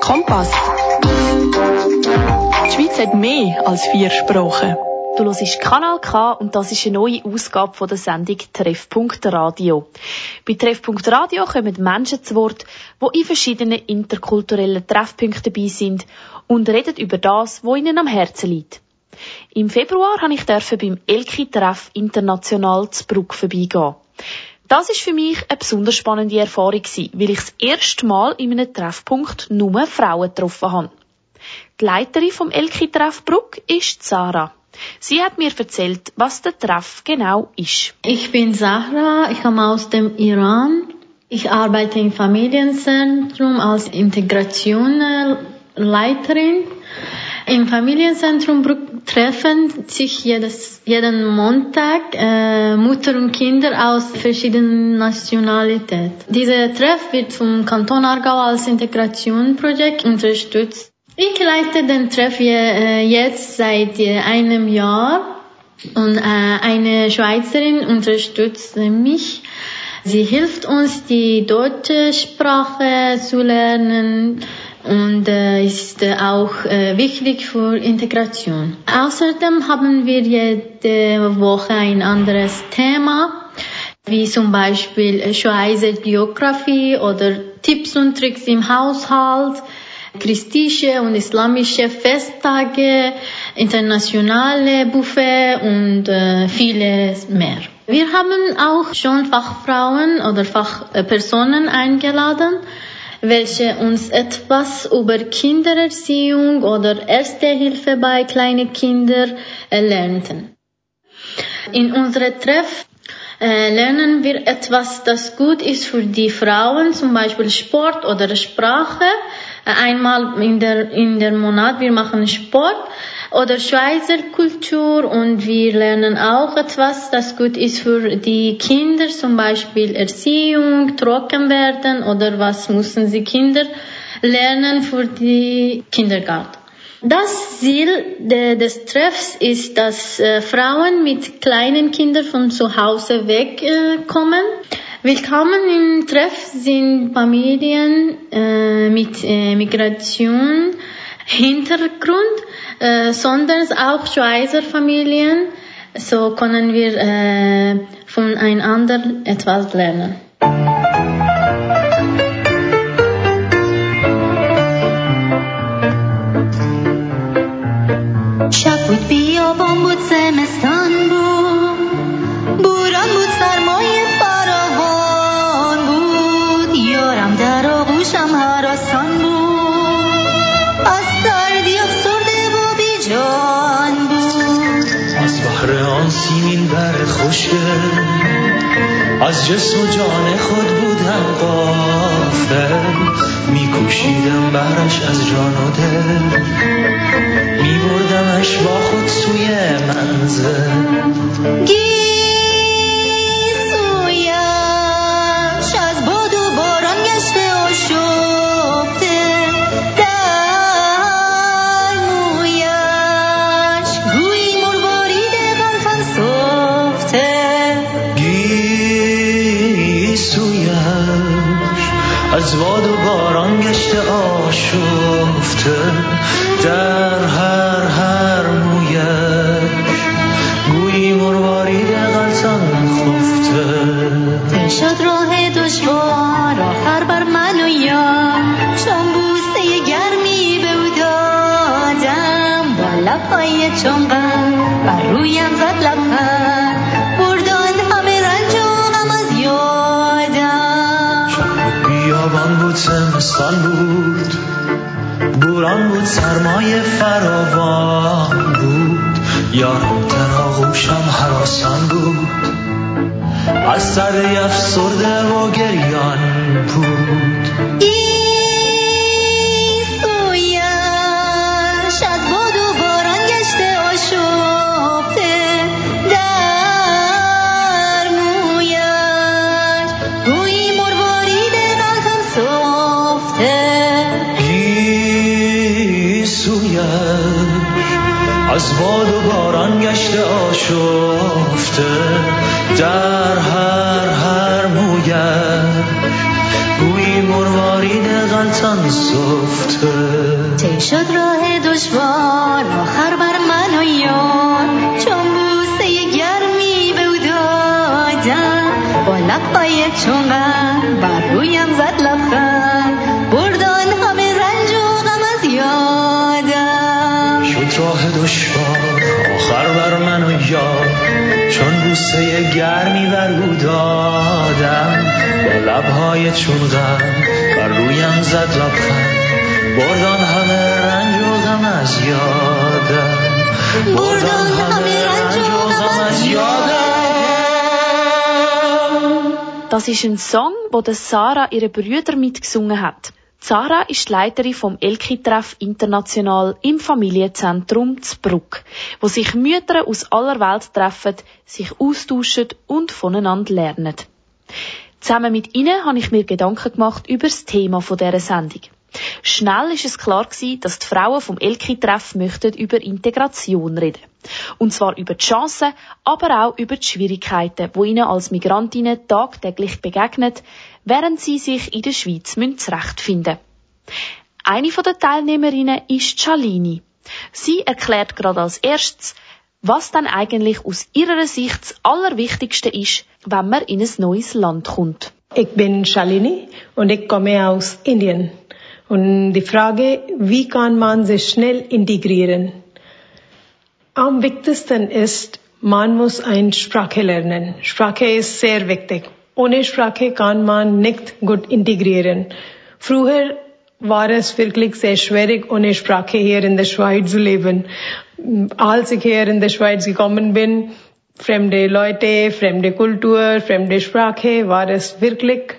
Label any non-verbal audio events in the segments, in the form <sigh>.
Kompass. Die Schweiz hat mehr als vier Sprachen. Du hörst Kanal K und das ist eine neue Ausgabe der Sendung Treffpunkt Radio. Bei Treffpunkt Radio kommen Menschen zu Wort, die in verschiedenen interkulturellen Treffpunkten dabei sind und reden über das, was ihnen am Herzen liegt. Im Februar habe ich beim Elki-Treff international zu Bruck vorbeigehen. Das ist für mich eine besonders spannende Erfahrung weil ich das erste Mal in einem Treffpunkt nur Frauen getroffen habe. Die Leiterin vom Elki-Treff Bruck ist Sarah. Sie hat mir erzählt, was der Treff genau ist. Ich bin Sahra, ich komme aus dem Iran. Ich arbeite im Familienzentrum als Integrationsleiterin. Im Familienzentrum treffen sich jedes, jeden Montag äh, Mutter und Kinder aus verschiedenen Nationalitäten. Dieser Treff wird vom Kanton Aargau als Integrationsprojekt unterstützt. Ich leite den Treff äh, jetzt seit äh, einem Jahr und äh, eine Schweizerin unterstützt mich. Sie hilft uns, die deutsche Sprache zu lernen und ist auch wichtig für Integration. Außerdem haben wir jede Woche ein anderes Thema, wie zum Beispiel Schweizer Geografie oder Tipps und Tricks im Haushalt christliche und islamische Festtage, internationale Buffet und äh, vieles mehr. Wir haben auch schon Fachfrauen oder Fachpersonen eingeladen, welche uns etwas über Kindererziehung oder Erste Hilfe bei kleinen Kindern lernten. In unserem Treff äh, lernen wir etwas, das gut ist für die Frauen, zum Beispiel Sport oder Sprache, einmal in der, in der Monat, wir machen Sport oder Schweizer Kultur und wir lernen auch etwas, das gut ist für die Kinder, zum Beispiel Erziehung, trocken werden oder was müssen sie Kinder lernen für die Kindergarten. Das Ziel des Treffs ist, dass äh, Frauen mit kleinen Kindern von zu Hause wegkommen. Willkommen im Treff sind Familien äh, mit äh, Migration, Hintergrund, äh, sondern auch Schweizer Familien. So können wir äh, voneinander etwas lernen. Chat with me. جسم و جان خود بودم قافل میکوشیدم برش از جان و دل. میبردمش با خود سوی منزل. از باد و باران گشته آشفته در هر هر مویش سرمایه فراوان بود. یارم در آغوشم حراسان بود. از سرده افسرده و گریان بود. باد و باران گشته آشفته در هر هر نگه گویی مروارید غلطان صفته چه شد راه دشوار آخر بر من و یار. چون بوسه گرمی به او دادم با لبهای چون بر رویم زد بوسه گرمی بر او دادم. با لبهای چون غم بر رویم زد لبخند. بردان همه رنج و غم از یادم. بردان همه رنج و غم از یادم. Das ist ein Song, wo der Sarah ihre Brüder mitgesungen hat. Sarah ist Leiterin vom Elki-Treff International im Familienzentrum Zbruck, wo sich Mütter aus aller Welt treffen, sich austauschen und voneinander lernen. Zusammen mit ihnen habe ich mir Gedanken gemacht über das Thema dieser Sendung. Schnell ist es klar gewesen, dass die Frauen vom Elki-Treff möchten über Integration reden. Und zwar über die Chancen, aber auch über die Schwierigkeiten, die ihnen als Migrantinnen tagtäglich begegnen, während sie sich in der Schweiz zurechtfinden müssen. Eine der Teilnehmerinnen ist Cialini. Sie erklärt gerade als erstes, was dann eigentlich aus ihrer Sicht das Allerwichtigste ist, wenn man in ein neues Land kommt. Ich bin Shalini und ich komme aus Indien. Und die Frage, wie kann man sich schnell integrieren? Am wichtigsten ist, man muss eine Sprache lernen. Sprache ist sehr wichtig. ओनेश राखे कान मान निक्त गुड इंटीग्रियरन। फ्रूहर, वारस, फिरक्लिक से ऐश्वर्य ओनेश राखे हेयर इन द श्वाइड जुलेवन आल सिख हेयर इन द श्वाइड की कॉमन बिन। फ्रेमडे लॉयटे फ्रेमडे कुलटूअर, फ्रेम डे श्राखे, वारस विरक्लिक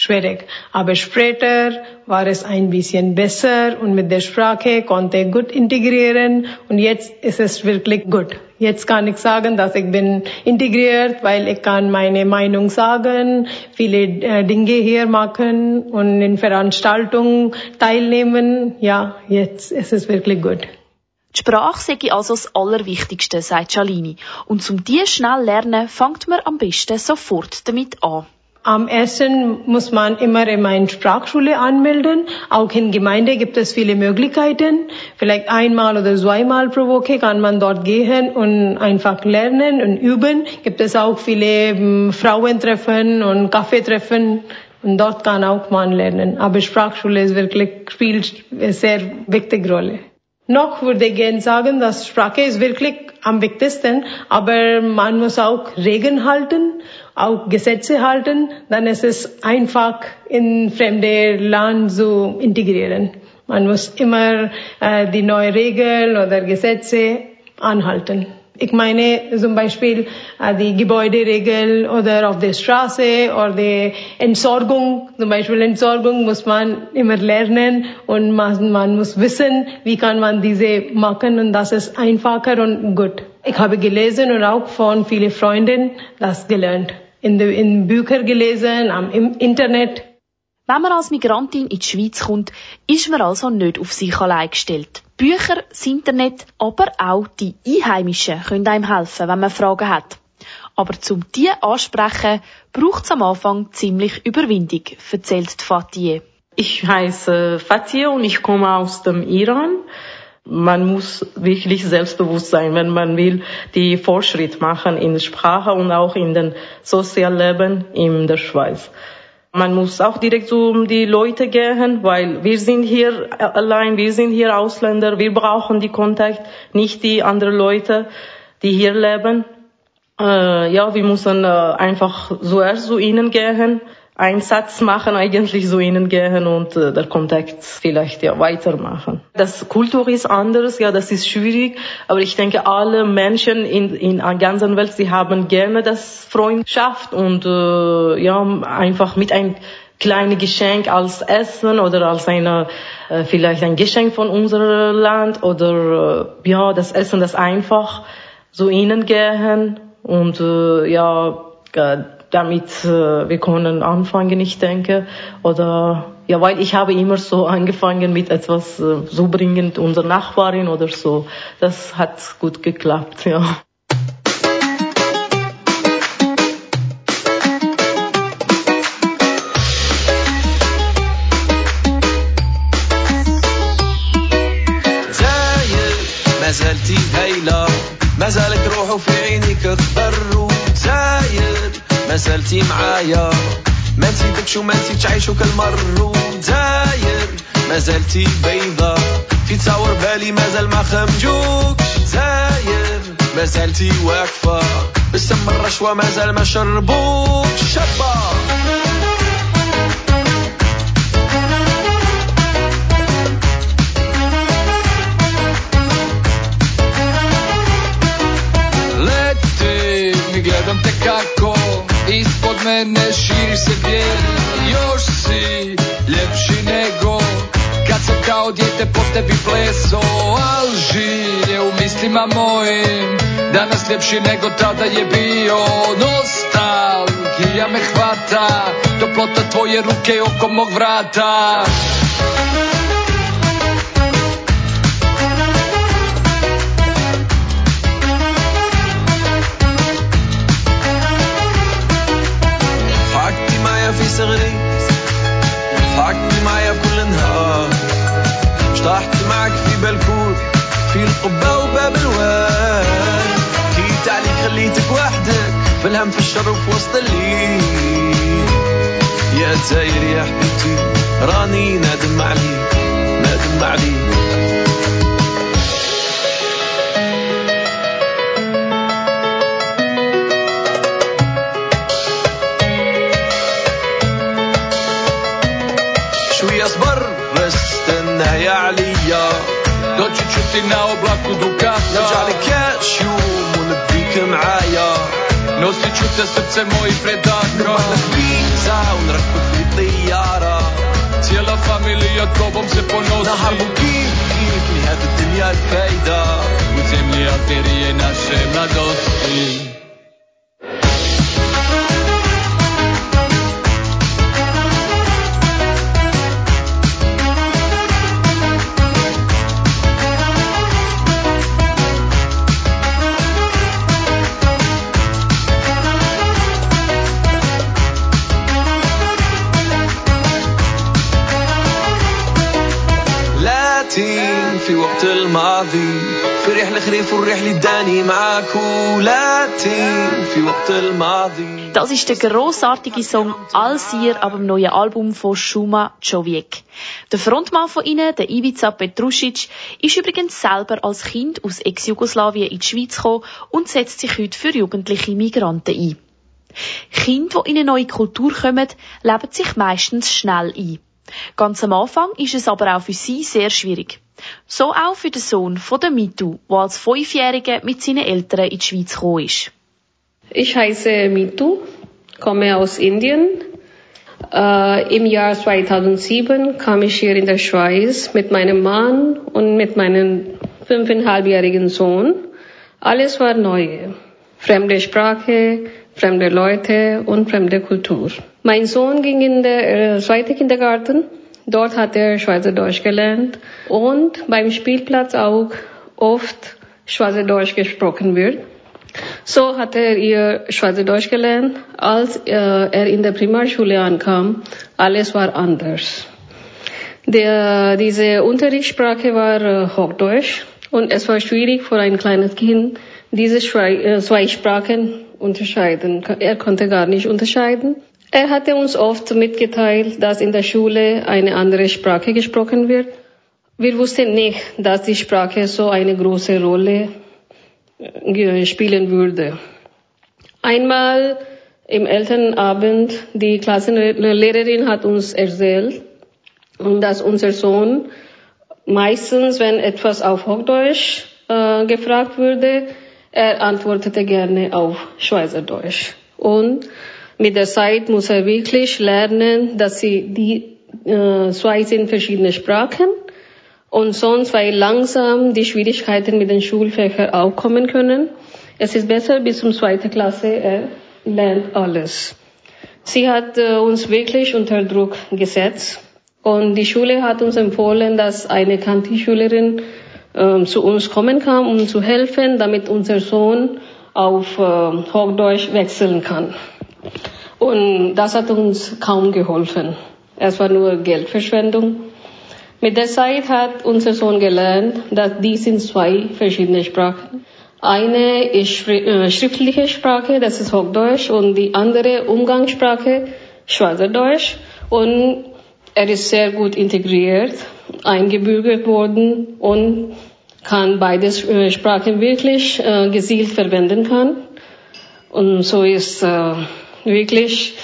schwierig. Aber später war es ein bisschen besser und mit der Sprache konnte ich gut integrieren und jetzt ist es wirklich gut. Jetzt kann ich sagen, dass ich bin integriert, weil ich kann meine Meinung sagen, viele äh, Dinge hier machen und in Veranstaltungen teilnehmen. Ja, jetzt ist es wirklich gut. Die Sprache sei also das Allerwichtigste, sagt Cialini. Und zum die schnell lernen, fängt man am besten sofort damit an. Am ersten muss man immer in eine Sprachschule anmelden. Auch in Gemeinde gibt es viele Möglichkeiten. Vielleicht einmal oder zweimal pro Woche kann man dort gehen und einfach lernen und üben. Gibt es auch viele ähm, Frauentreffen und Kaffeetreffen. Und dort kann auch man lernen. Aber Sprachschule ist wirklich, spielt eine sehr wichtige Rolle. Noch würde ich gerne sagen, dass Sprache ist wirklich am wichtigsten, aber man muss auch Regeln halten, auch Gesetze halten, dann ist es einfach in fremde Land zu integrieren. Man muss immer äh, die neuen Regeln oder Gesetze anhalten. Ich meine zum Beispiel äh, die Gebäuderegel oder auf der Straße oder die Entsorgung. Zum Beispiel Entsorgung muss man immer lernen und man, man muss wissen, wie kann man diese machen und das ist einfacher und gut. Ich habe gelesen und auch von vielen Freunden das gelernt. In, in Bücher gelesen, am Internet. Wenn man als Migrantin in die Schweiz kommt, ist man also nicht auf sich allein gestellt. Bücher, das Internet, aber auch die Einheimischen können einem helfen, wenn man Fragen hat. Aber zum die ansprechen, braucht es am Anfang ziemlich Überwindung, erzählt Fatih. Ich heiße Fatih und ich komme aus dem Iran. Man muss wirklich selbstbewusst sein, wenn man will, die Fortschritt machen in der Sprache und auch in den Sozialleben in der Schweiz. Man muss auch direkt zu die Leute gehen, weil wir sind hier allein, wir sind hier Ausländer, wir brauchen die Kontakt, nicht die anderen Leute, die hier leben. Äh, ja, wir müssen äh, einfach zuerst zu ihnen gehen, einen Satz machen, eigentlich zu ihnen gehen und äh, der Kontakt vielleicht ja weitermachen. Das Kultur ist anders, ja, das ist schwierig, aber ich denke, alle Menschen in, in der ganzen Welt, sie haben gerne das Freundschaft und äh, ja, einfach mit ein kleines Geschenk als Essen oder als eine äh, vielleicht ein Geschenk von unserem Land oder äh, ja, das Essen, das einfach zu ihnen gehen und äh, ja, damit äh, wir können anfangen, ich denke. Oder ja, weil ich habe immer so <laughs> angefangen mit etwas äh, so bringend unserer Nachbarin oder so. Das hat gut geklappt, ja. ما زالتي هايلة ما زالت روحه في عينيك تضروا زلتي معايا. ما نسيتكش وما نسيتش عايشو كالمر وداير ما زلتي بيضة. في تصور بالي مازال ما خمجوكش. زاير. ما زلتي واقفة. بسم الرشوة مازال ما شربوكش. شابة. gledam te kako Mene širi se bijel Još si ljepši nego Kad sam kao dijete po tebi pleso Al žilje u mislima mojim Danas ljepši nego tada je bio. Nostalgija me hvata Toplota tvoje ruke oko mog vrata في الهم في الشر وفي وسط الليل. يا زاير يا حبيبتي راني نادم عليك نادم عليك. شوية صبر بس استنى يا عليا. Ću ti na oblaku Dukata نرجع لك كاش يوم ونبيك معايا. Nosit ću te srce mojih Za jara Cijela familija tobom se ponosi Na harbuki U zemlji arterije naše mladosti في وقت الماضي في رحلة خريف والرحلة داني معاك ولاتين في وقت الماضي Das ist der grossartige Song Alsir ab dem neuen Album von Shuma Joviek. Der Frontmann von ihnen, der Ivica Petrušić, ist übrigens selber als Kind aus Ex-Jugoslawien in die Schweiz gekommen und setzt sich heute für jugendliche Migranten ein. Kinder, die in eine neue Kultur kommen, leben sich meistens schnell ein. Ganz am Anfang ist es aber auch für sie sehr schwierig. So auch für den Sohn von der Mitu, der als Fünfjähriger mit seinen Eltern in die Schweiz gekommen ist. Ich heiße Mitu, komme aus Indien. Äh, Im Jahr 2007 kam ich hier in der Schweiz mit meinem Mann und mit meinem fünfeinhalbjährigen Sohn. Alles war neu. Fremde Sprache, fremde Leute und fremde Kultur. Mein Sohn ging in der äh, zweite Kindergarten. Dort hat er Schweizerdeutsch gelernt und beim Spielplatz auch oft Schweizerdeutsch gesprochen wird. So hat er ihr Schweizerdeutsch gelernt. Als äh, er in der Primarschule ankam, alles war anders. Der, diese Unterrichtssprache war äh, Hochdeutsch und es war schwierig für ein kleines Kind, diese äh, zwei Sprachen unterscheiden. Er konnte gar nicht unterscheiden. Er hatte uns oft mitgeteilt, dass in der Schule eine andere Sprache gesprochen wird. Wir wussten nicht, dass die Sprache so eine große Rolle äh, spielen würde. Einmal im Elternabend, die Klassenlehrerin hat uns erzählt, dass unser Sohn meistens, wenn etwas auf Hochdeutsch äh, gefragt würde, er antwortete gerne auf Schweizerdeutsch. Und mit der Zeit muss er wirklich lernen, dass sie die äh, zwei sind verschiedene Sprachen und sonst, weil langsam die Schwierigkeiten mit den Schulfächern auch kommen können. Es ist besser bis zum zweiten Klasse, er lernt alles. Sie hat äh, uns wirklich unter Druck gesetzt und die Schule hat uns empfohlen, dass eine Kantischülerin äh, zu uns kommen kann, um zu helfen, damit unser Sohn auf äh, Hochdeutsch wechseln kann. Und das hat uns kaum geholfen. Es war nur Geldverschwendung. Mit der Zeit hat unser Sohn gelernt, dass dies sind zwei verschiedene Sprachen. Eine ist äh, schriftliche Sprache, das ist Hochdeutsch, und die andere Umgangssprache, Schweizerdeutsch. Und er ist sehr gut integriert, eingebürgert worden und kann beide äh, Sprachen wirklich äh, gezielt verwenden kann. Und so ist äh, wirklich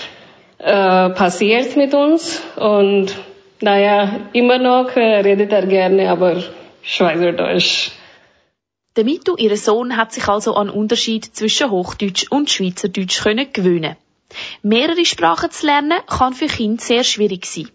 äh, passiert mit uns. Und naja, immer noch äh, redet er gerne, aber Schweizerdeutsch. Der Mitu, ihr Sohn, hat sich also an Unterschied zwischen Hochdeutsch und Schweizerdeutsch können gewöhnen. Mehrere Sprachen zu lernen kann für Kinder sehr schwierig sein.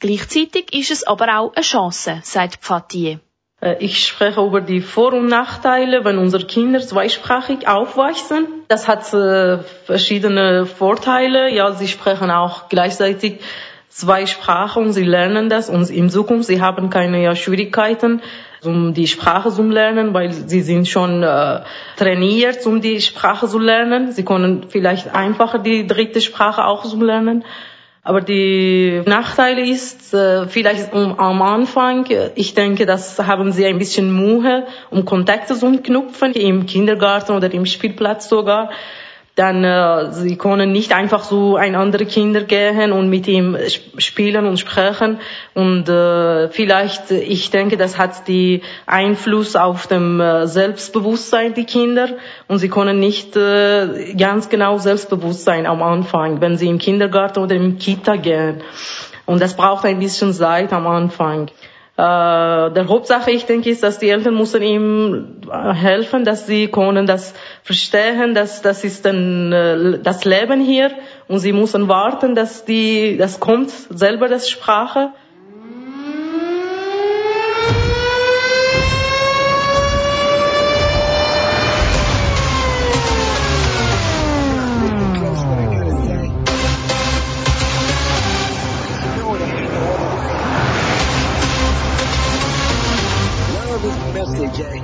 Gleichzeitig ist es aber auch eine Chance, sagt Pfatier. Äh, ich spreche über die Vor- und Nachteile, wenn unsere Kinder zweisprachig aufwachsen. Das hat äh, verschiedene Vorteile. Ja, sie sprechen auch gleichzeitig zwei Sprachen und sie lernen das und in Zukunft sie haben keine Schwierigkeiten um die Sprache zu lernen, weil sie sind schon äh, trainiert, um die Sprache zu lernen. Sie können vielleicht einfacher die dritte Sprache auch zu lernen. Aber die Nachteile ist äh, vielleicht am Anfang, ich denke, das haben sie ein bisschen Mühe, um Kontakte zu knüpfen, im Kindergarten oder im Spielplatz sogar dann äh, sie können nicht einfach so ein andere Kinder gehen und mit ihm spielen und sprechen. Und äh, vielleicht ich denke das hat die Einfluss auf dem äh, Selbstbewusstsein die Kinder. Und sie können nicht äh, ganz genau selbstbewusst sein am Anfang wenn sie im Kindergarten oder im Kita gehen. Und das braucht ein bisschen Zeit am Anfang. äh, der Hauptsache, ich denke, ist, dass die Eltern müssen ihm äh, helfen, dass sie können das verstehen, dass das ist ein, äh, das Leben hier. Und sie müssen warten, dass die, das kommt selber das Sprache Jay.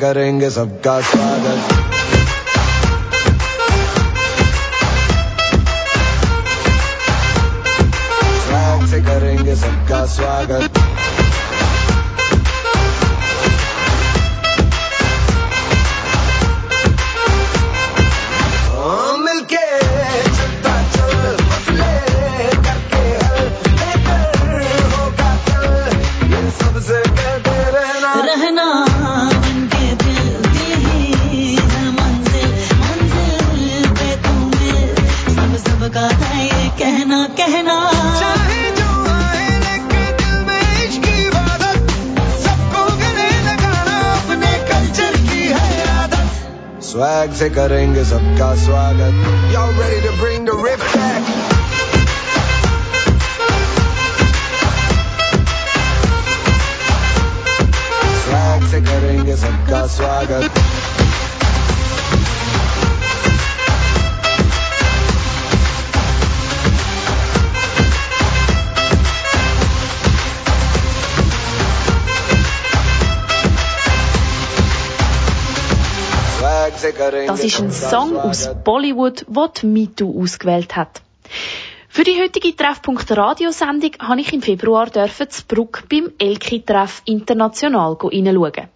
करेंगे सबका स्वागत। स्वैग से करेंगे सबका स्वागत Y'all ready to bring the riff back? Swag से करेंगे सबका स्वागत Das ist ein Song aus Bollywood, den MeToo ausgewählt hat. Für die heutige Treffpunkt Radiosendung habe ich im Februar dürfen zu Bruck beim Elki-Treff international hineinschauen.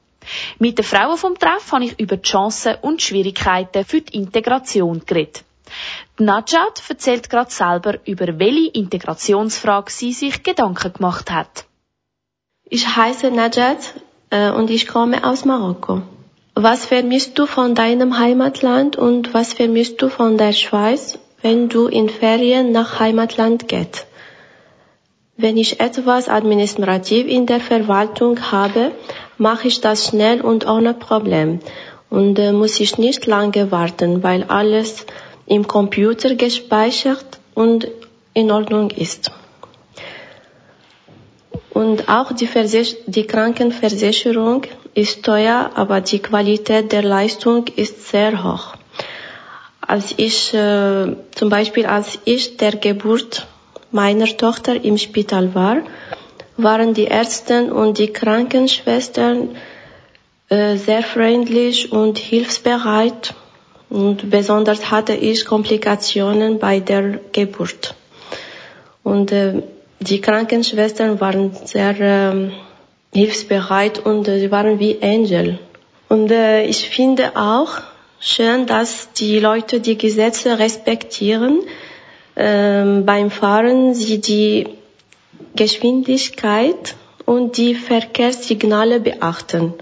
Mit den Frauen vom Treff habe ich über die Chancen und Schwierigkeiten für die Integration geredet. Die Najat erzählt gerade selber, über welche Integrationsfrage sie sich Gedanken gemacht hat. Ich heiße Najat äh, und ich komme aus Marokko. Was vermisst du von deinem Heimatland und was vermisst du von der Schweiz, wenn du in Ferien nach Heimatland gehst. Wenn ich etwas administrativ in der Verwaltung habe, mache ich das schnell und ohne Problem. Und äh, muss ich nicht lange warten, weil alles im Computer gespeichert und in Ordnung ist. Und auch die, Versich die Krankenversicherung ist teuer, aber die Qualität der Leistung ist sehr hoch. Als ich, äh, zum Beispiel als ich der Geburt meiner Tochter im Spital war, waren die Ärzte und die Krankenschwestern äh, sehr freundlich und hilfsbereit und besonders hatte ich Komplikationen bei der Geburt. Und äh, die Krankenschwestern waren sehr äh, hilfsbereit und äh, sie waren wie Engel. Und äh, ich finde auch schön, dass die Leute die Gesetze respektieren. Ähm, beim Fahren sie die Geschwindigkeit und die Verkehrssignale beachten.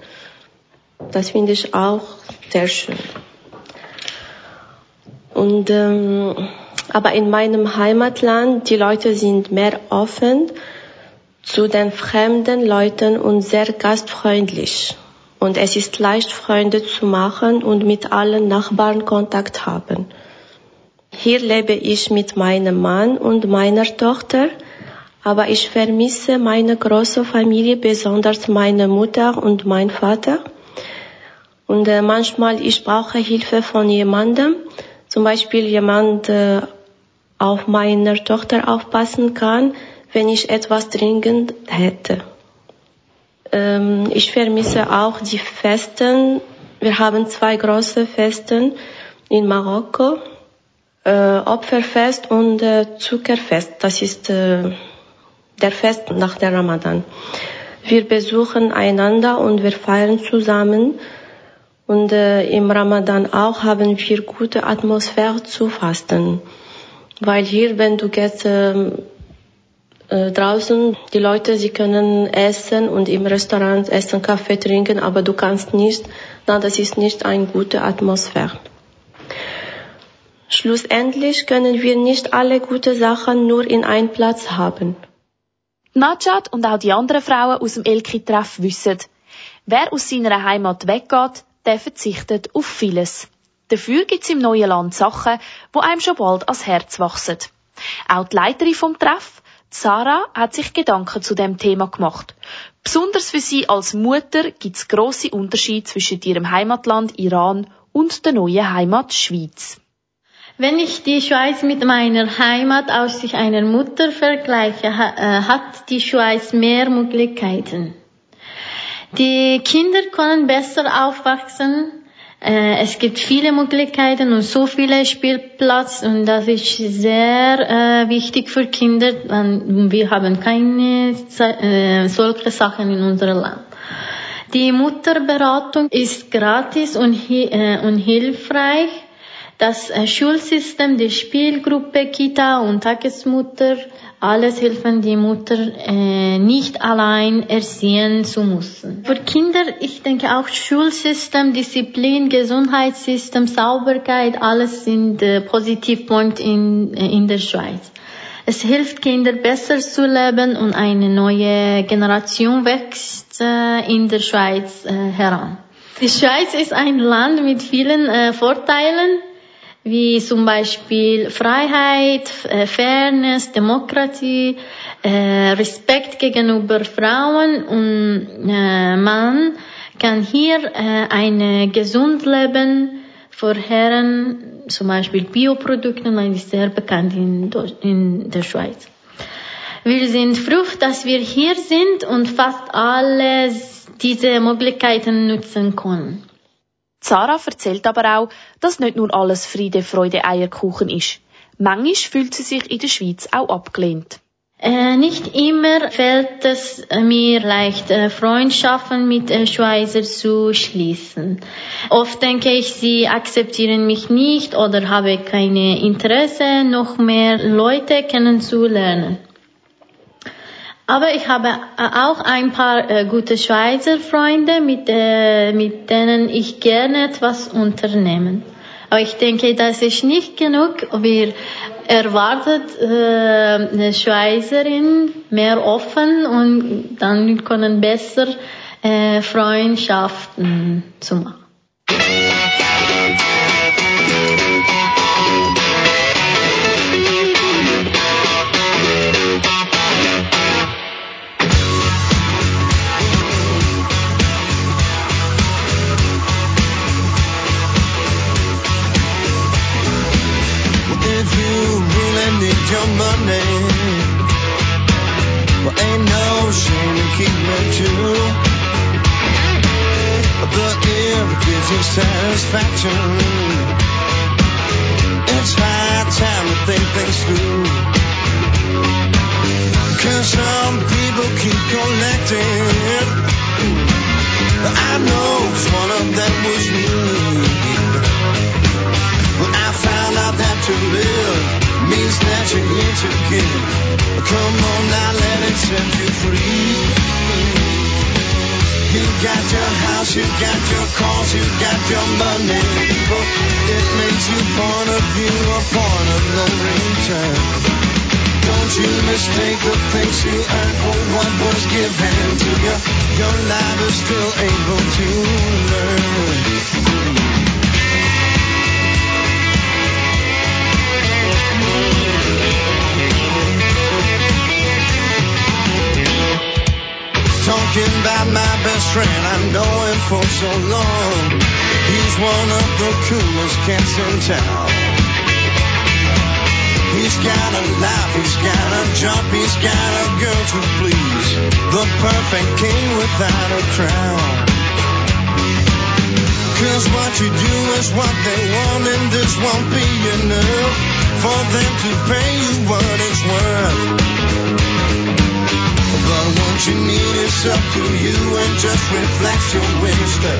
Das finde ich auch sehr schön. Und ähm, aber in meinem Heimatland die Leute sind mehr offen zu den fremden Leuten und sehr gastfreundlich. Und es ist leicht, Freunde zu machen und mit allen Nachbarn Kontakt haben. Hier lebe ich mit meinem Mann und meiner Tochter, aber ich vermisse meine große Familie, besonders meine Mutter und mein Vater. Und äh, manchmal ich brauche Hilfe von jemandem, zum Beispiel jemand äh, auf meine Tochter aufpassen kann, wenn ich etwas dringend hätte. Ähm, ich vermisse auch die Festen. Wir haben zwei große Festen in Marokko. Äh, Opferfest und äh, Zuckerfest. Das ist äh, der Fest nach der Ramadan. Wir besuchen einander und wir feiern zusammen. Und äh, im Ramadan auch haben wir gute Atmosphäre zu fasten. Weil hier, wenn du gehst äh, äh, draußen, die Leute, sie können essen und im Restaurant essen, Kaffee trinken, aber du kannst nicht, na, das ist nicht eine gute Atmosphäre. Schlussendlich können wir nicht alle gute Sachen nur in einem Platz haben. Najat und auch die anderen Frauen aus dem Elki-Treff wissen, wer aus seiner Heimat weggeht, der verzichtet auf vieles. Dafür gibt's im neuen Land Sachen, wo einem schon bald ans Herz wachsen. Auch die Leiterin vom Treff, Sarah, hat sich Gedanken zu dem Thema gemacht. Besonders für sie als Mutter gibt's grosse Unterschiede zwischen ihrem Heimatland Iran und der neuen Heimat Schweiz. Wenn ich die Schweiz mit meiner Heimat aus Sicht einer Mutter vergleiche, äh, hat die Schweiz mehr Möglichkeiten. Die Kinder können besser aufwachsen. Äh, es gibt viele Möglichkeiten und so viele Spielplatz und das ist sehr äh, wichtig für Kinder. Wir haben keine äh, solche Sachen in unserem Land. Die Mutterberatung ist gratis und, und hilfreich. Das Schulsystem, die Spielgruppe, Kita und Tagesmutter alles helfen die Mutter äh, nicht allein erziehen zu müssen. Für Kinder, ich denke auch Schulsystem, Disziplin, Gesundheitssystem, Sauberkeit, alles sind äh, Positivpunkte in, äh, in der Schweiz. Es hilft Kinder besser zu leben und eine neue Generation wächst äh, in der Schweiz äh, heran. Die Schweiz ist ein Land mit vielen äh, Vorteilen wie zum Beispiel Freiheit, äh, Fairness, Demokratie, äh, Respekt gegenüber Frauen und äh, man kann hier ein gesund Leben für Herren, zum Beispiel Bioprodukte, man ist sehr bekannt in der Schweiz. Wir sind froh, dass wir hier sind und fast alle diese Möglichkeiten nutzen können. Sarah erzählt aber auch, dass nicht nur alles Friede, Freude, Eierkuchen ist. Manchmal fühlt sie sich in der Schweiz auch abgelehnt. Äh, nicht immer fällt es mir leicht, äh, Freundschaften mit äh, Schweizer zu schließen. Oft denke ich, sie akzeptieren mich nicht oder habe keine Interesse, noch mehr Leute kennenzulernen. Aber ich habe äh, auch ein paar äh, gute Schweizer Freunde, mit, äh, mit denen ich gerne etwas unternehmen. Aber ich denke, das ist nicht genug. Wir erwartet äh, eine Schweizerin mehr offen und dann können besser äh, Freundschaften zu machen. Your money. Well, ain't no shame in keeping two. But if it gives you satisfaction, it's high time to think things through. Cause some people keep collecting. But I know one of them was me. When I found out that to live means that you're here to give. Come on now, let it set you free. You got your house, you got your cars, you got your money. But it makes you point of view, a point of no return. Don't you mistake the things you earn for what was given to you. Your life is still able to learn. Talking about my best friend, I know him for so long. He's one of the coolest cats in town. He's got a life, he's got a job, he's got a girl to please. The perfect king without a crown. Cause what you do is what they want, and this won't be enough for them to pay you what it's worth. But what you need is up to you and just reflect your wish to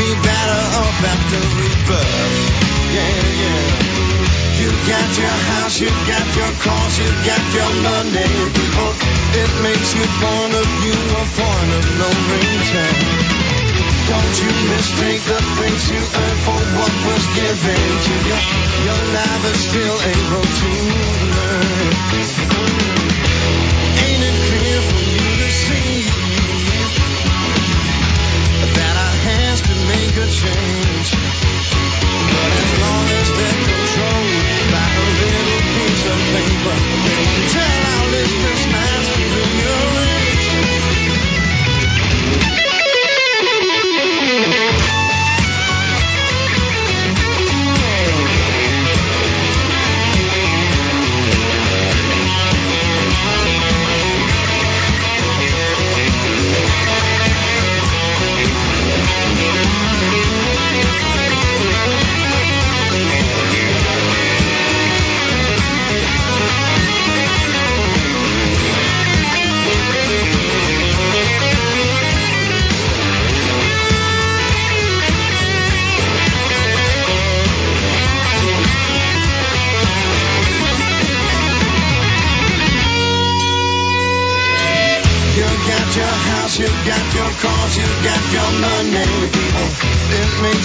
be better off after rebirth. Yeah, yeah. You got your house, you got your cars, you got your money. People, it makes you point of you a point of no return. Don't you mistake the things you earn for what was given to you. Your life is still a change. Tell our listeners minds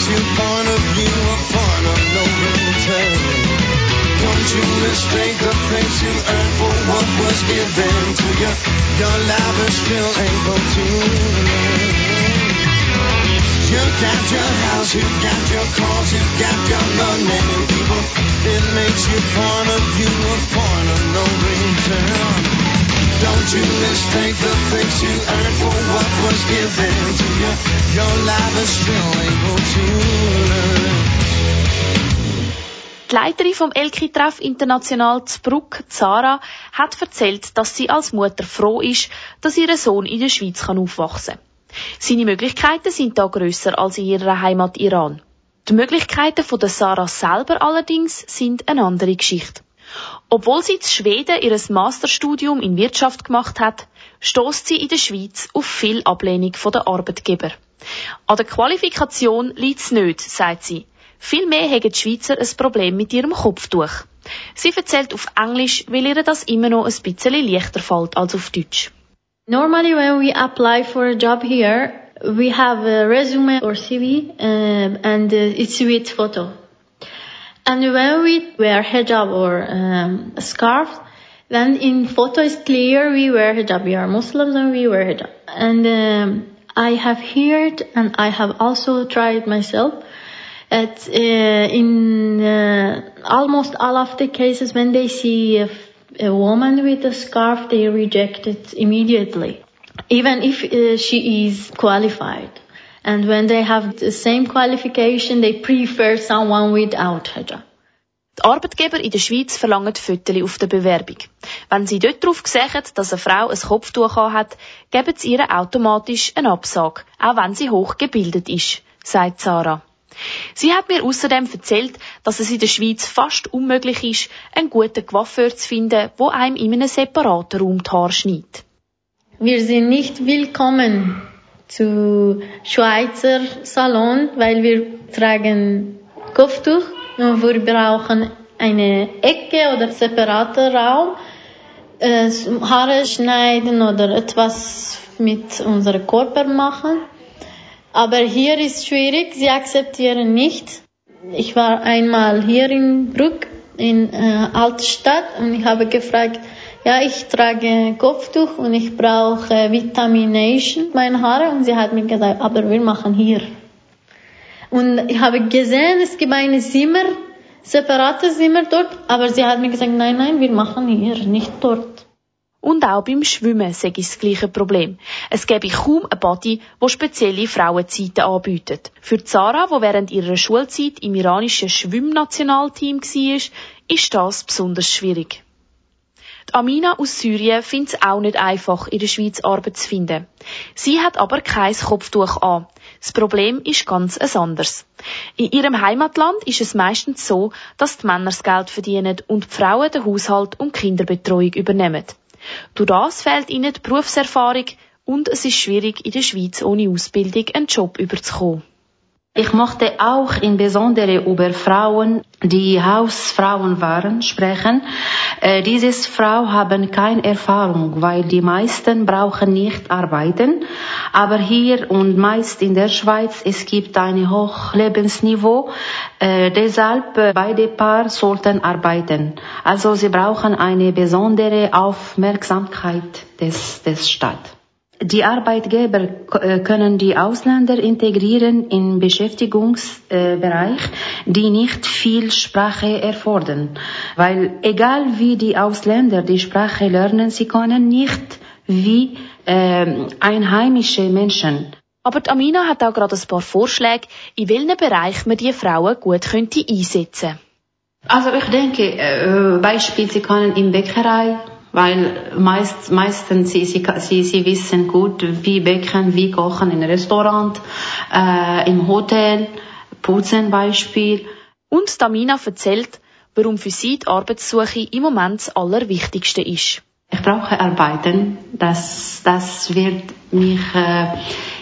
you point of view, a point of no return. Don't you mistake the things you earn for what was given to you. Your life is still able to. You got your house, you got your cars, you got your money. It makes you point of view, a point of no return. Don't you mistake the things you earn for what was given to you. Your life is still able to learn. Die Leiterin vom Elki-Treff International Zbruck, Zara, hat erzählt, dass sie als Mutter froh ist, dass ihr Sohn in der Schweiz aufwachsen kann. Seine Möglichkeiten sind da grösser als in ihrer Heimat Iran. Die Möglichkeiten von der Sarah selber allerdings sind eine andere Geschichte. Obwohl sie in Schweden ihr Masterstudium in Wirtschaft gemacht hat, stößt sie in der Schweiz auf viel Ablehnung von der Arbeitgeber. An der Qualifikation liegt es nicht, sagt sie. Vielmehr haben die Schweizer ein Problem mit ihrem Kopftuch. Sie erzählt auf Englisch, weil ihr das immer noch ein bisschen leichter fällt als auf Deutsch. Normally when we apply for a job here, we have a resume or CV uh, and uh, it's with photo. And when we wear hijab or um, scarf, then in photo is clear we wear hijab. We are Muslims and we wear hijab. And um, I have heard and I have also tried myself that uh, in uh, almost all of the cases when they see a, a woman with a scarf, they reject it immediately, even if uh, she is qualified. And when they have the same qualification, they prefer someone without hijab. Die Arbeitgeber in der Schweiz verlangen Fotos auf der Bewerbung. Wenn sie dort darauf sehen, dass eine Frau ein Kopftuch hat, geben sie ihr automatisch eine Absage, auch wenn sie hoch gebildet ist, sagt Sarah. Sie hat mir außerdem erzählt, dass es in der Schweiz fast unmöglich ist, einen guten Coiffeur zu finden, wo einem in einem separaten Raum die Haare schneidet. Wir sind nicht willkommen zu Schweizer Salon, weil wir tragen Kopftuch und wir brauchen eine Ecke oder separaten Raum, äh, Haare schneiden oder etwas mit unserem Körper machen. Aber hier ist schwierig, sie akzeptieren nicht. Ich war einmal hier in Bruck, in äh, Altstadt, und ich habe gefragt, ja, ich trage Kopftuch und ich brauche Vitamination, meine Haare, und sie hat mir gesagt, aber wir machen hier. Und ich habe gesehen, es gibt eine Zimmer, separate Zimmer dort, aber sie hat mir gesagt, nein, nein, wir machen hier, nicht dort. Und auch beim Schwimmen sei es das gleiche Problem. Es gäbe kaum ein Body, wo spezielle Frauenzeiten anbietet. Für Zara, wo während ihrer Schulzeit im iranischen Schwimmnationalteam war, ist das besonders schwierig. Die Amina aus Syrien findet es auch nicht einfach, in der Schweiz Arbeit zu finden. Sie hat aber kein Kopftuch an. Das Problem ist ganz ein anderes. In ihrem Heimatland ist es meistens so, dass die Männer das Geld verdienen und die Frauen den Haushalt und Kinderbetreuung übernehmen. Durch das fehlt ihnen die Berufserfahrung und es ist schwierig, in der Schweiz ohne Ausbildung einen Job überzukommen. Ich möchte auch insbesondere über Frauen, die Hausfrauen waren, sprechen. Äh, diese Frauen haben keine Erfahrung, weil die meisten brauchen nicht arbeiten. Aber hier und meist in der Schweiz, es gibt ein hohes Lebensniveau. Äh, deshalb äh, beide Paar sollten arbeiten. Also sie brauchen eine besondere Aufmerksamkeit des, des Staates. Die Arbeitgeber können die Ausländer integrieren im Beschäftigungsbereich, die nicht viel Sprache erfordern. Weil egal wie die Ausländer die Sprache lernen, sie können nicht wie äh, einheimische Menschen. Aber die Amina hat auch gerade ein paar Vorschläge, in welchen Bereich man die Frauen gut könnte einsetzen Also ich denke, äh, Beispiel, sie können in Bäckerei weil meist, meistens sie, sie, sie, wissen gut, wie backen, wie kochen im Restaurant, äh, im Hotel, putzen Beispiel. Und Stamina erzählt, warum für sie die Arbeitssuche im Moment das Allerwichtigste ist. Ich brauche Arbeiten, das, das wird mich äh,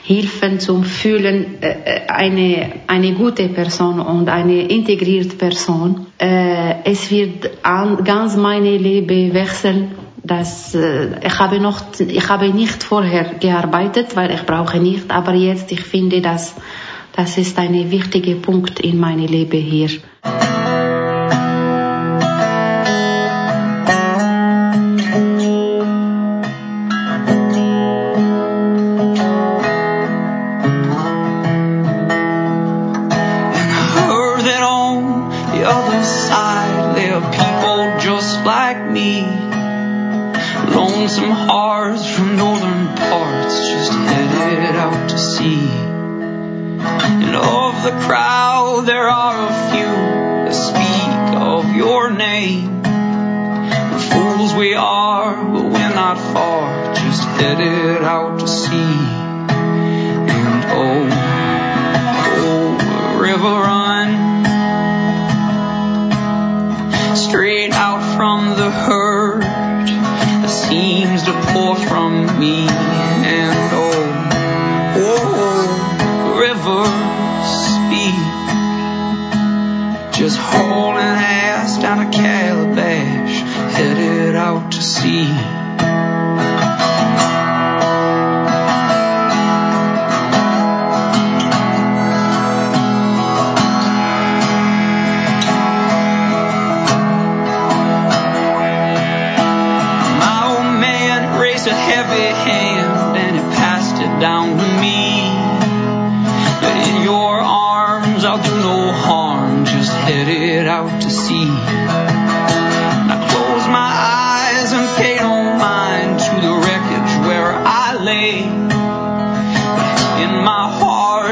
helfen zum Fühlen äh, eine, eine gute Person und eine integrierte Person. Äh, es wird an, ganz meine Leben wechseln. Das, äh, ich habe noch, ich habe nicht vorher gearbeitet, weil ich brauche nicht, aber jetzt, ich finde, dass, das ist ein wichtiger Punkt in meinem Leben hier.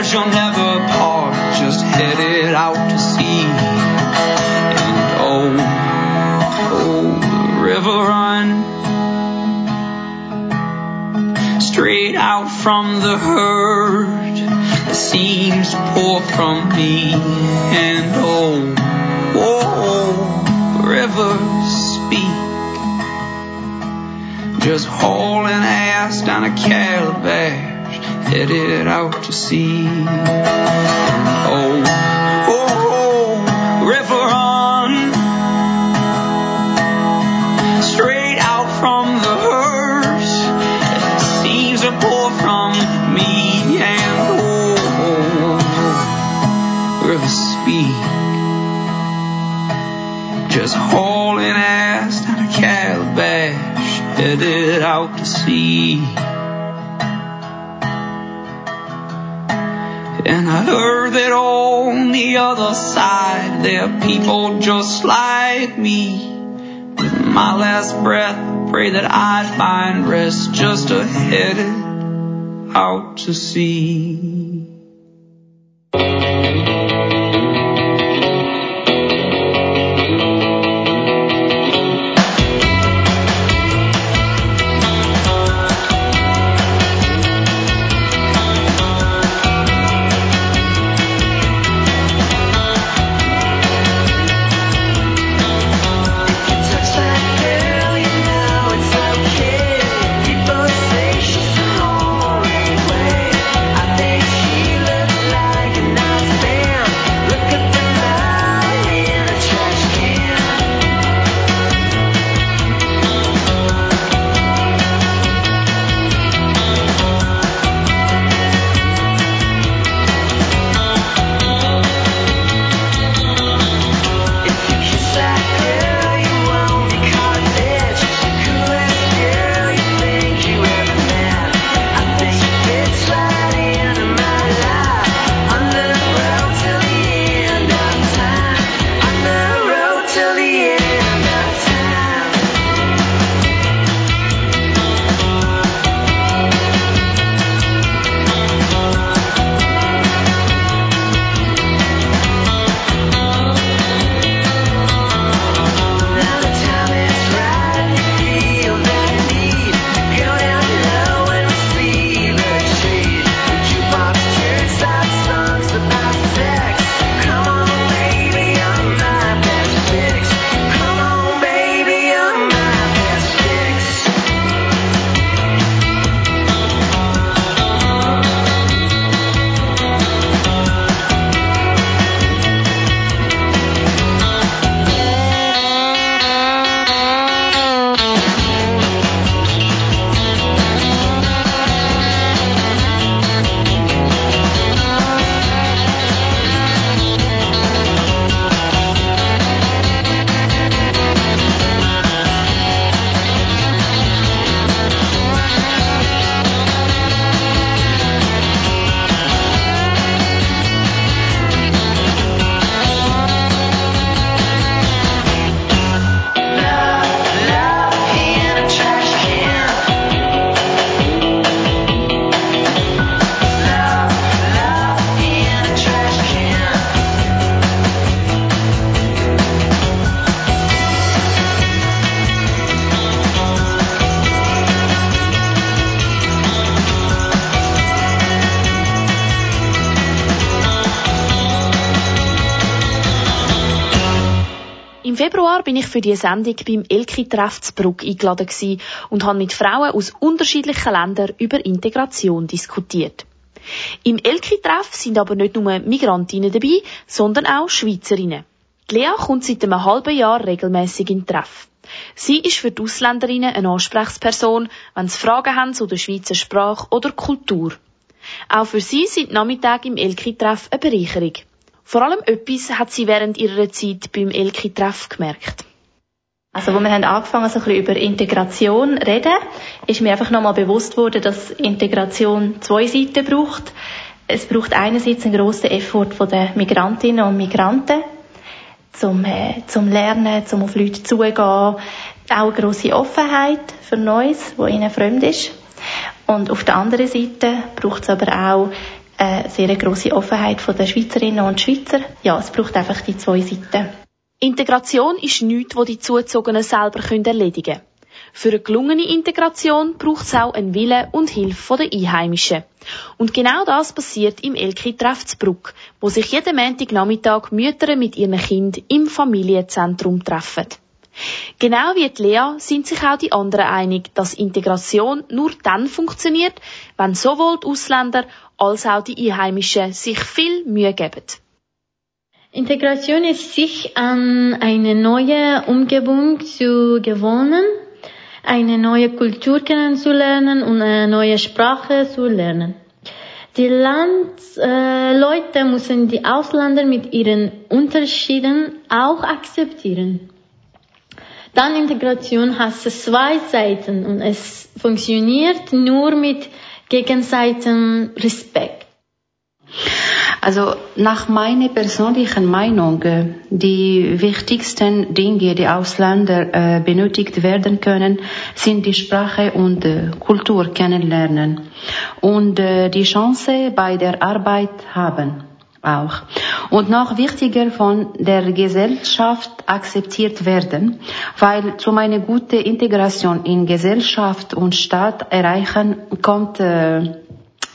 Heart, you'll never part, just headed out to sea. And oh, oh, the river run straight out from the herd that seems to pour from me. And oh, oh, rivers speak, just hauling ass down a calabash, headed out to sea. Oh, oh, oh river run straight out from the hearse. Seems to pour from me and oh, river speak. Just hauling ass down a calabash, headed out to sea. And I heard that on the other side there are people just like me. With my last breath, pray that I find rest just ahead out to sea. Februar bin ich für die Sendung beim Elki-Treff zu Bruck eingeladen und habe mit Frauen aus unterschiedlichen Ländern über Integration diskutiert. Im Elki-Treff sind aber nicht nur Migrantinnen dabei, sondern auch Schweizerinnen. Die Lea kommt seit einem halben Jahr regelmäßig in Treff. Sie ist für die Ausländerinnen eine Ansprechperson, wenn sie Fragen haben zu der Schweizer Sprache oder Kultur. Auch für sie sind Nachmittage im Elki-Treff eine Bereicherung. Vor allem etwas hat sie während ihrer Zeit beim Elki-Treff gemerkt. Also, wo wir haben angefangen, so ein bisschen über Integration zu reden, ist mir einfach nochmal bewusst worden, dass Integration zwei Seiten braucht. Es braucht einerseits einen grossen Effort von den Migrantinnen und Migranten, zum, äh, zum Lernen, zum auf Leute zugehen, auch eine grosse Offenheit für Neues, wo ihnen fremd ist. Und auf der anderen Seite braucht es aber auch eine sehr grosse Offenheit den Schweizerinnen und Schweizer. Ja, es braucht einfach die zwei Seiten. Integration ist nichts, was die Zuzogenen selber erledigen können. Für eine gelungene Integration braucht es auch einen Willen und Hilfe der Einheimischen. Und genau das passiert im Elki-Treff wo sich jeden Montagnachmittag Mütter mit ihren Kindern im Familienzentrum treffen. Genau wie die Lea sind sich auch die anderen einig, dass Integration nur dann funktioniert, wenn sowohl die Ausländer als auch die Einheimischen sich viel Mühe geben. Integration ist sich an eine neue Umgebung zu gewöhnen, eine neue Kultur kennenzulernen und eine neue Sprache zu lernen. Die Landleute äh, müssen die Ausländer mit ihren Unterschieden auch akzeptieren. Dann Integration hat zwei Seiten und es funktioniert nur mit gegenseitigem Respekt. Also nach meiner persönlichen Meinung, die wichtigsten Dinge, die Ausländer äh, benötigt werden können, sind die Sprache und äh, Kultur kennenlernen und äh, die Chance bei der Arbeit haben auch. Und noch wichtiger von der Gesellschaft akzeptiert werden, weil zu einer guten Integration in Gesellschaft und Staat erreichen kommt äh,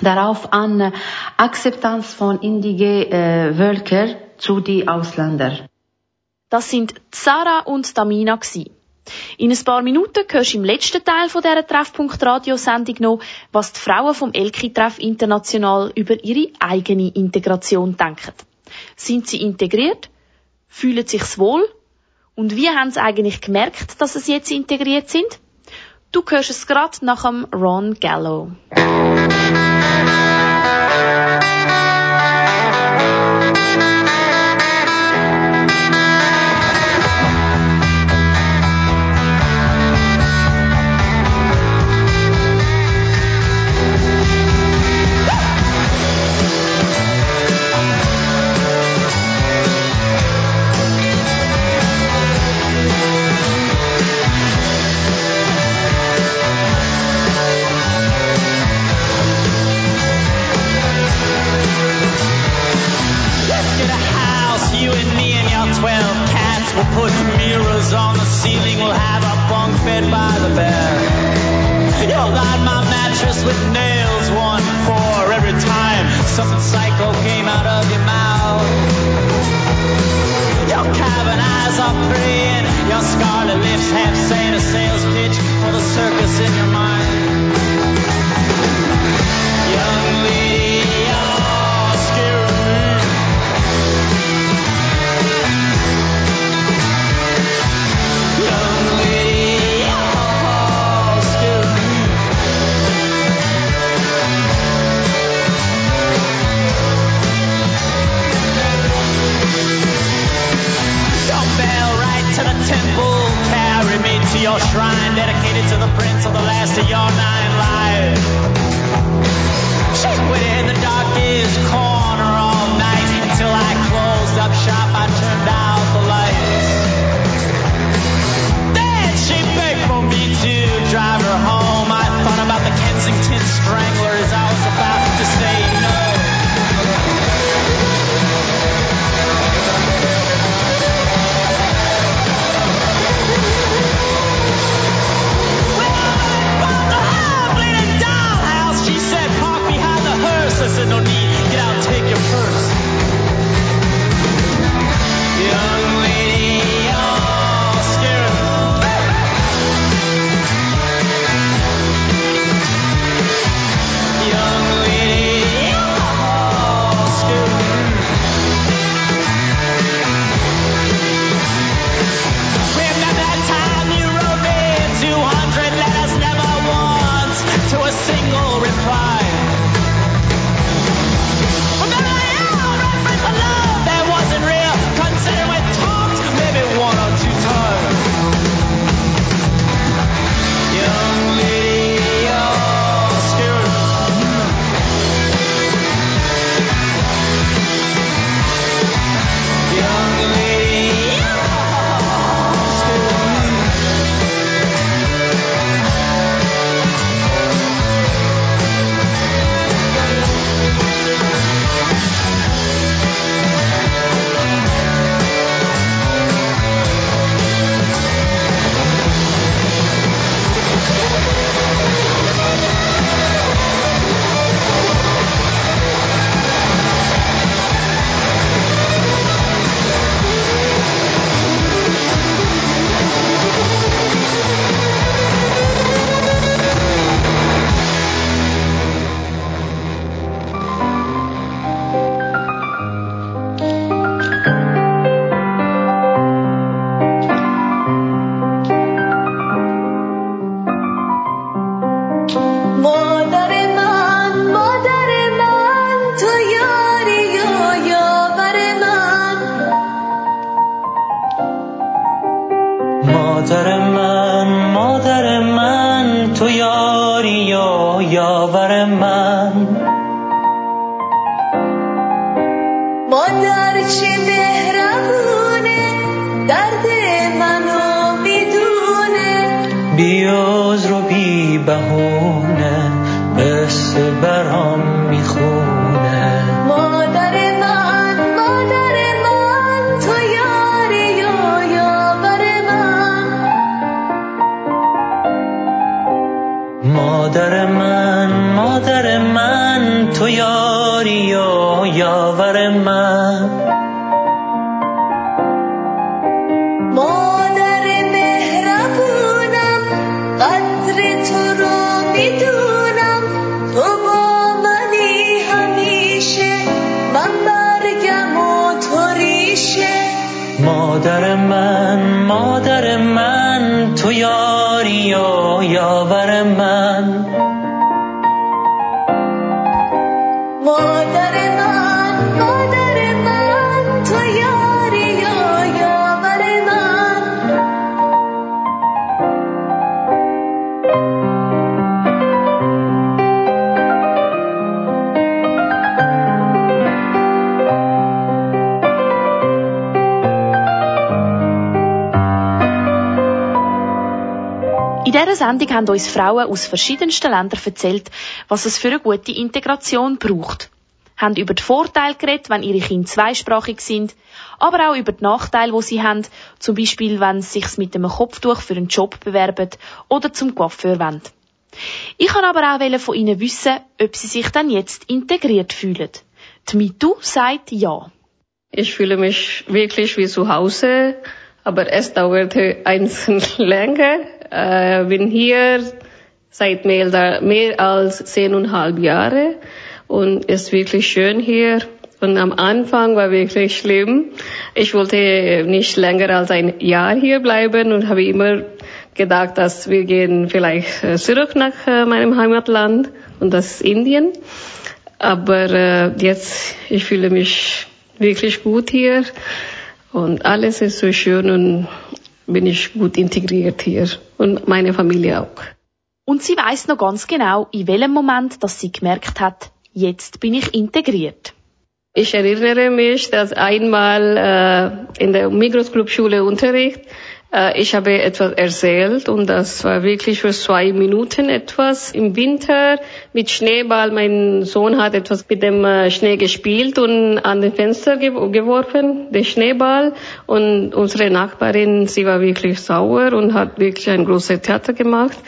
darauf an Akzeptanz von indigenen äh, Völkern zu den Ausländern. Das sind Sarah und Tamina gsi. In ein paar Minuten hörst du im letzten Teil von dieser Treffpunkt Radiosendung noch, was die Frauen vom Elki-Treff International über ihre eigene Integration denken. Sind sie integriert? Fühlen sie sich wohl? Und wie haben sie eigentlich gemerkt, dass sie jetzt integriert sind? Du hörst es gerade nach dem Ron Gallo. put mirrors on the ceiling. We'll have a bunk bed by the bed. You'll line my mattress with nails, one, four, every time something psycho came out of your mouth. Your cavern eyes are praying. Your scarlet lips have saying a sales pitch for the circus in your mind. Sendung haben uns Frauen aus verschiedensten Ländern erzählt, was es für eine gute Integration braucht. Haben über die Vorteile geredet, wenn ihre Kinder zweisprachig sind, aber auch über die Nachteile, die sie haben, zum Beispiel, wenn sie sich mit einem Kopftuch für einen Job bewerben oder zum Coiffeur wollen. Ich kann aber auch von ihnen wissen, ob sie sich dann jetzt integriert fühlen. Die Mitu sagt ja. Ich fühle mich wirklich wie zu Hause, aber es dauerte <laughs> eins <laughs> länger. Äh, bin hier seit mehr, mehr als zehneinhalb Jahre und ist wirklich schön hier. Und am Anfang war wirklich schlimm. Ich wollte nicht länger als ein Jahr hier bleiben und habe immer gedacht, dass wir gehen vielleicht äh, zurück nach äh, meinem Heimatland und das ist Indien. Aber äh, jetzt, ich fühle mich wirklich gut hier und alles ist so schön und bin ich gut integriert hier und meine Familie auch. Und sie weiß noch ganz genau, in welchem Moment, dass sie gemerkt hat, jetzt bin ich integriert. Ich erinnere mich, dass einmal äh, in der Migros Club Schule Unterricht ich habe etwas erzählt und das war wirklich für zwei Minuten etwas im Winter mit Schneeball. Mein Sohn hat etwas mit dem äh, Schnee gespielt und an den Fenster ge geworfen, den Schneeball. Und unsere Nachbarin, sie war wirklich sauer und hat wirklich ein großes Theater gemacht.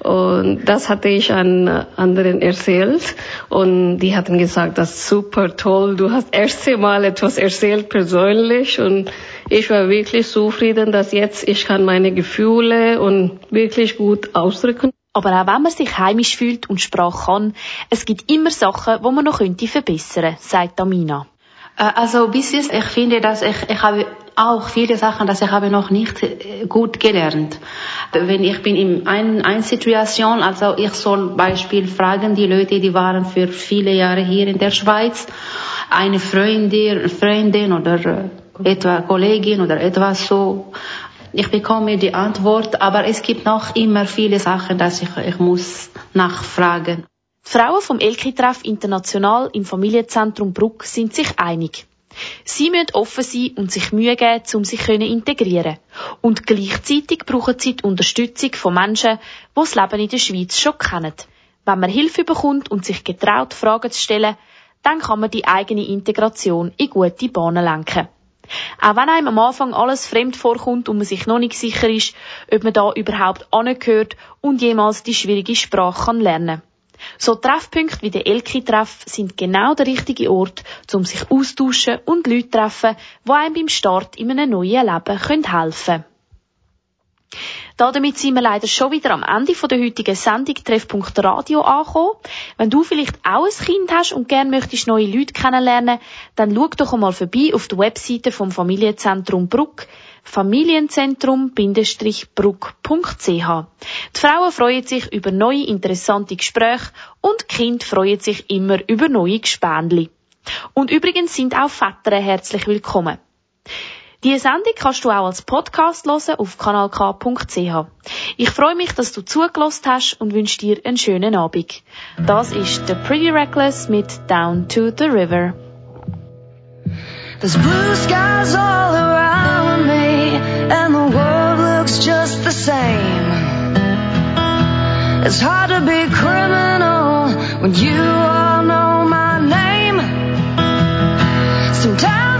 Und das hatte ich an anderen erzählt. Und die hatten gesagt, das ist super toll. Du hast erste Mal etwas erzählt persönlich. Und ich war wirklich zufrieden, dass jetzt ich kann meine Gefühle und wirklich gut ausdrücken. Aber auch wenn man sich heimisch fühlt und Sprache kann, es gibt immer Sachen, wo man noch könnte verbessern, sagt Amina. Also bis jetzt, ich finde, dass ich, ich habe auch viele Sachen, dass ich habe noch nicht äh, gut gelernt. Wenn ich bin in ein, eine Situation, also ich soll Beispiel fragen die Leute, die waren für viele Jahre hier in der Schweiz, eine Freundin, Freundin oder äh, etwa Kollegin oder etwas so. Ich bekomme die Antwort, aber es gibt noch immer viele Sachen, dass ich, ich muss nachfragen. Frauen vom Elki-Treff International im Familienzentrum Bruck sind sich einig. Sie müssen offen sein und sich Mühe geben, um sich zu integrieren. Und gleichzeitig brauchen sie die Unterstützung von Menschen, die das Leben in der Schweiz schon kennen. Wenn man Hilfe bekommt und sich getraut, Fragen zu stellen, dann kann man die eigene Integration in gute Bahnen lenken. Auch wenn einem am Anfang alles fremd vorkommt und man sich noch nicht sicher ist, ob man da überhaupt angehört und jemals die schwierige Sprache kann lernen so Treffpunkte wie der Elki-Treff sind genau der richtige Ort, um sich austauschen und Leute treffen, die einem beim Start in einem neuen Leben helfen können. Damit sind wir leider schon wieder am Ende der heutigen Sendung Treffpunkt Radio angekommen. Wenn du vielleicht auch ein Kind hast und gerne möchtest neue Leute kennenlernen, dann schau doch einmal vorbei auf der Webseite vom Familienzentrum Bruck familienzentrum-bruck.ch. Die Frauen freuen sich über neue interessante Gespräche und die Kinder freuen sich immer über neue Gespänli. Und übrigens sind auch Väter herzlich willkommen. Diese Sendung kannst du auch als Podcast hören auf kanalk.ch. Ich freue mich, dass du zugelassen hast und wünsche dir einen schönen Abend. Das ist The Pretty Reckless mit Down to the River. There's blue skies all around just the same. It's hard to be criminal when you all know my name. Sometimes